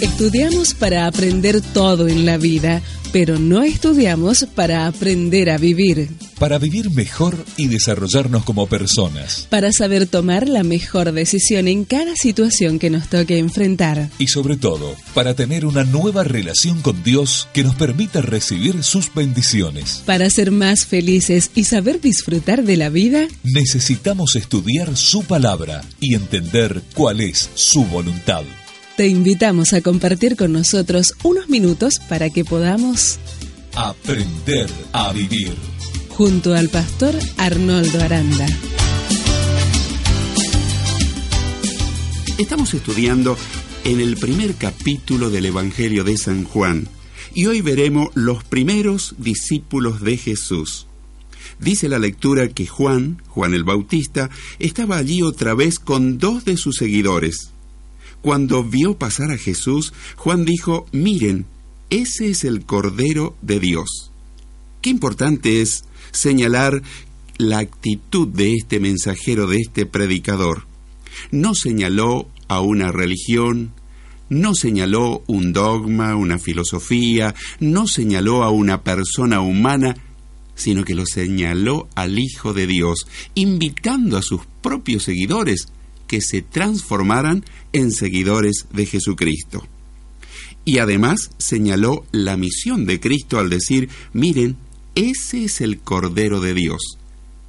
Estudiamos para aprender todo en la vida, pero no estudiamos para aprender a vivir. Para vivir mejor y desarrollarnos como personas. Para saber tomar la mejor decisión en cada situación que nos toque enfrentar. Y sobre todo, para tener una nueva relación con Dios que nos permita recibir sus bendiciones. Para ser más felices y saber disfrutar de la vida, necesitamos estudiar su palabra y entender cuál es su voluntad. Te invitamos a compartir con nosotros unos minutos para que podamos aprender a vivir. Junto al pastor Arnoldo Aranda. Estamos estudiando en el primer capítulo del Evangelio de San Juan y hoy veremos los primeros discípulos de Jesús. Dice la lectura que Juan, Juan el Bautista, estaba allí otra vez con dos de sus seguidores, cuando vio pasar a Jesús, Juan dijo, miren, ese es el Cordero de Dios. Qué importante es señalar la actitud de este mensajero, de este predicador. No señaló a una religión, no señaló un dogma, una filosofía, no señaló a una persona humana, sino que lo señaló al Hijo de Dios, invitando a sus propios seguidores que se transformaran en seguidores de Jesucristo. Y además señaló la misión de Cristo al decir, miren, ese es el Cordero de Dios.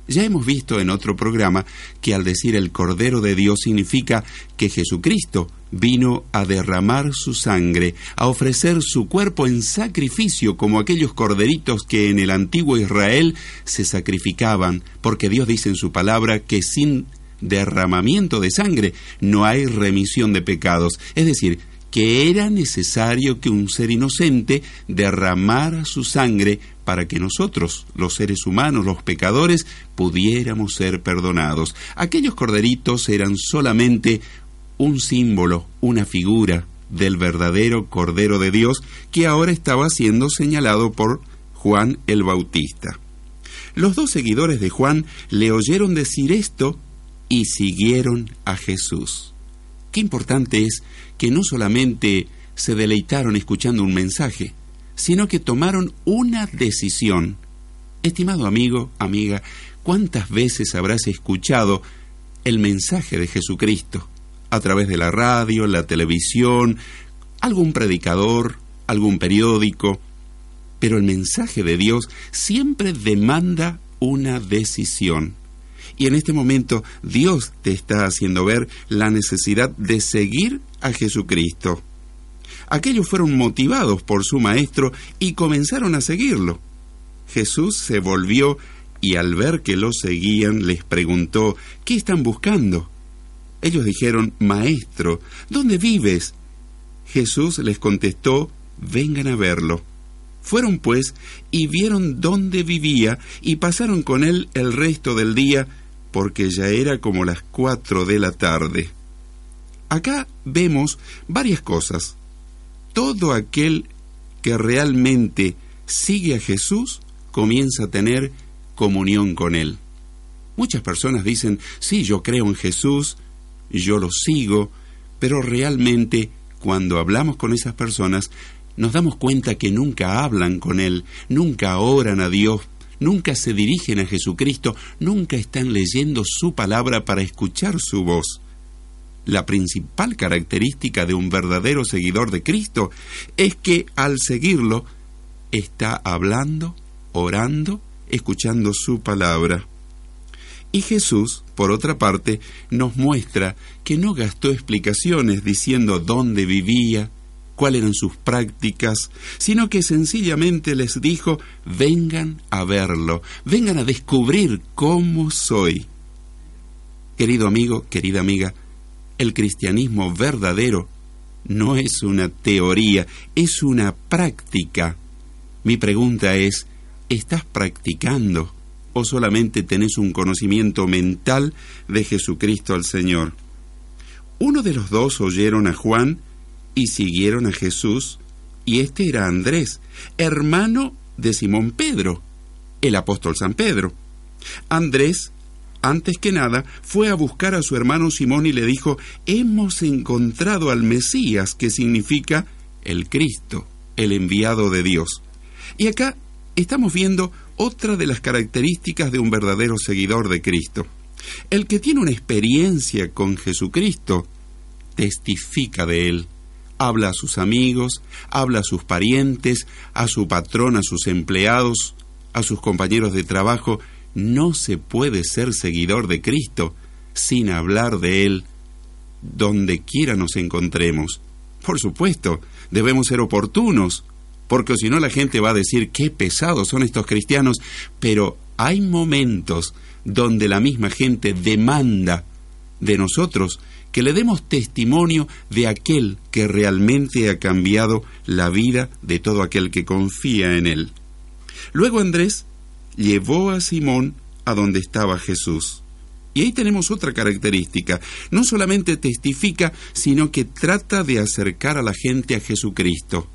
Ya hemos visto en otro programa que al decir el Cordero de Dios significa que Jesucristo vino a derramar su sangre, a ofrecer su cuerpo en sacrificio como aquellos corderitos que en el antiguo Israel se sacrificaban, porque Dios dice en su palabra que sin derramamiento de sangre, no hay remisión de pecados. Es decir, que era necesario que un ser inocente derramara su sangre para que nosotros, los seres humanos, los pecadores, pudiéramos ser perdonados. Aquellos corderitos eran solamente un símbolo, una figura del verdadero Cordero de Dios que ahora estaba siendo señalado por Juan el Bautista. Los dos seguidores de Juan le oyeron decir esto y siguieron a Jesús. Qué importante es que no solamente se deleitaron escuchando un mensaje, sino que tomaron una decisión. Estimado amigo, amiga, ¿cuántas veces habrás escuchado el mensaje de Jesucristo a través de la radio, la televisión, algún predicador, algún periódico? Pero el mensaje de Dios siempre demanda una decisión. Y en este momento Dios te está haciendo ver la necesidad de seguir a Jesucristo. Aquellos fueron motivados por su maestro y comenzaron a seguirlo. Jesús se volvió y al ver que lo seguían les preguntó, ¿qué están buscando? Ellos dijeron, Maestro, ¿dónde vives? Jesús les contestó, vengan a verlo. Fueron pues y vieron dónde vivía y pasaron con él el resto del día porque ya era como las cuatro de la tarde. Acá vemos varias cosas. Todo aquel que realmente sigue a Jesús comienza a tener comunión con Él. Muchas personas dicen, sí, yo creo en Jesús, yo lo sigo, pero realmente cuando hablamos con esas personas nos damos cuenta que nunca hablan con Él, nunca oran a Dios nunca se dirigen a Jesucristo, nunca están leyendo su palabra para escuchar su voz. La principal característica de un verdadero seguidor de Cristo es que al seguirlo está hablando, orando, escuchando su palabra. Y Jesús, por otra parte, nos muestra que no gastó explicaciones diciendo dónde vivía, cuáles eran sus prácticas, sino que sencillamente les dijo, vengan a verlo, vengan a descubrir cómo soy. Querido amigo, querida amiga, el cristianismo verdadero no es una teoría, es una práctica. Mi pregunta es, ¿estás practicando o solamente tenés un conocimiento mental de Jesucristo al Señor? Uno de los dos oyeron a Juan y siguieron a Jesús, y este era Andrés, hermano de Simón Pedro, el apóstol San Pedro. Andrés, antes que nada, fue a buscar a su hermano Simón y le dijo, hemos encontrado al Mesías, que significa el Cristo, el enviado de Dios. Y acá estamos viendo otra de las características de un verdadero seguidor de Cristo. El que tiene una experiencia con Jesucristo testifica de él. Habla a sus amigos, habla a sus parientes, a su patrón, a sus empleados, a sus compañeros de trabajo. No se puede ser seguidor de Cristo sin hablar de Él donde quiera nos encontremos. Por supuesto, debemos ser oportunos, porque si no la gente va a decir qué pesados son estos cristianos, pero hay momentos donde la misma gente demanda de nosotros que le demos testimonio de aquel que realmente ha cambiado la vida de todo aquel que confía en él. Luego Andrés llevó a Simón a donde estaba Jesús. Y ahí tenemos otra característica. No solamente testifica, sino que trata de acercar a la gente a Jesucristo.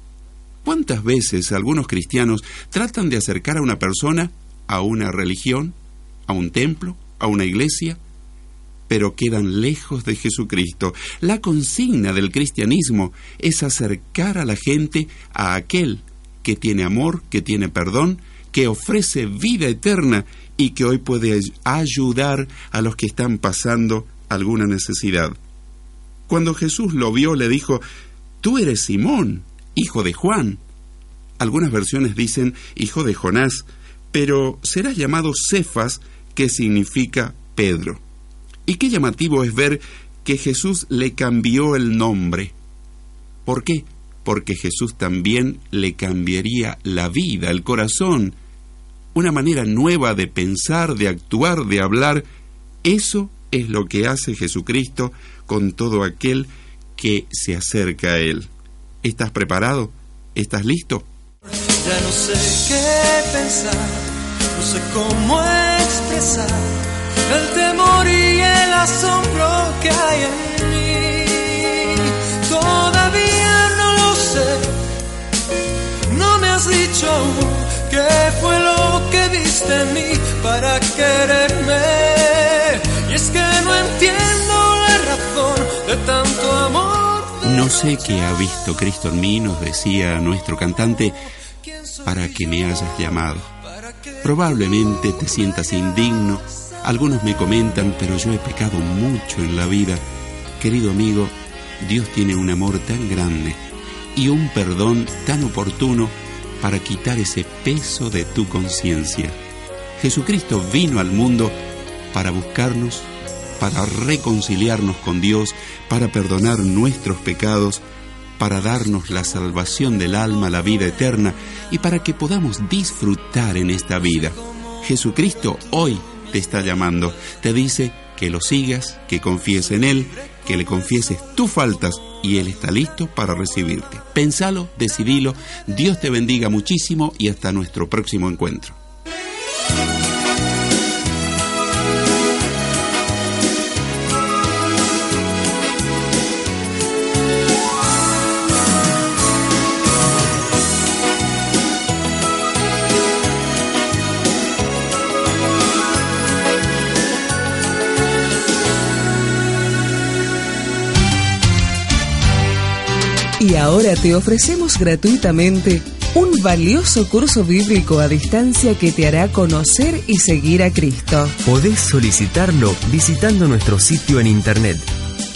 ¿Cuántas veces algunos cristianos tratan de acercar a una persona a una religión, a un templo, a una iglesia, pero quedan lejos de Jesucristo? La consigna del cristianismo es acercar a la gente a aquel que tiene amor, que tiene perdón, que ofrece vida eterna y que hoy puede ayudar a los que están pasando alguna necesidad. Cuando Jesús lo vio, le dijo, Tú eres Simón, hijo de Juan. Algunas versiones dicen hijo de Jonás, pero serás llamado Cefas, que significa Pedro. Y qué llamativo es ver que Jesús le cambió el nombre. ¿Por qué? Porque Jesús también le cambiaría la vida, el corazón, una manera nueva de pensar, de actuar, de hablar. Eso es lo que hace Jesucristo con todo aquel que se acerca a Él. ¿Estás preparado? ¿Estás listo? Ya no sé qué pensar, no sé cómo expresar el temor y el asombro que hay en mí. Todavía no lo sé, no me has dicho qué fue lo que viste en mí para quererme. Y es que no entiendo la razón de tanto amor. No sé qué ha visto Cristo en mí, nos decía nuestro cantante, para que me hayas llamado. Probablemente te sientas indigno, algunos me comentan, pero yo he pecado mucho en la vida. Querido amigo, Dios tiene un amor tan grande y un perdón tan oportuno para quitar ese peso de tu conciencia. Jesucristo vino al mundo para buscarnos, para reconciliarnos con Dios, para perdonar nuestros pecados, para darnos la salvación del alma, la vida eterna y para que podamos disfrutar en esta vida. Jesucristo hoy te está llamando, te dice que lo sigas, que confíes en Él, que le confieses tus faltas y Él está listo para recibirte. Pensalo, decidilo, Dios te bendiga muchísimo y hasta nuestro próximo encuentro. Y ahora te ofrecemos gratuitamente un valioso curso bíblico a distancia que te hará conocer y seguir a Cristo. Podés solicitarlo visitando nuestro sitio en internet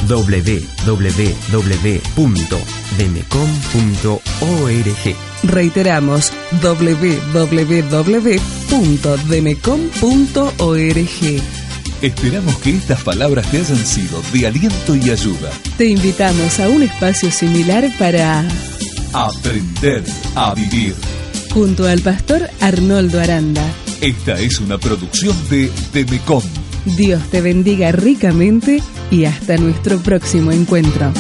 www.demecom.org. Reiteramos www.demecom.org. Esperamos que estas palabras te hayan sido de aliento y ayuda. Te invitamos a un espacio similar para Aprender a vivir. junto al pastor Arnoldo Aranda. Esta es una producción de Demecom. Dios te bendiga ricamente y hasta nuestro próximo encuentro.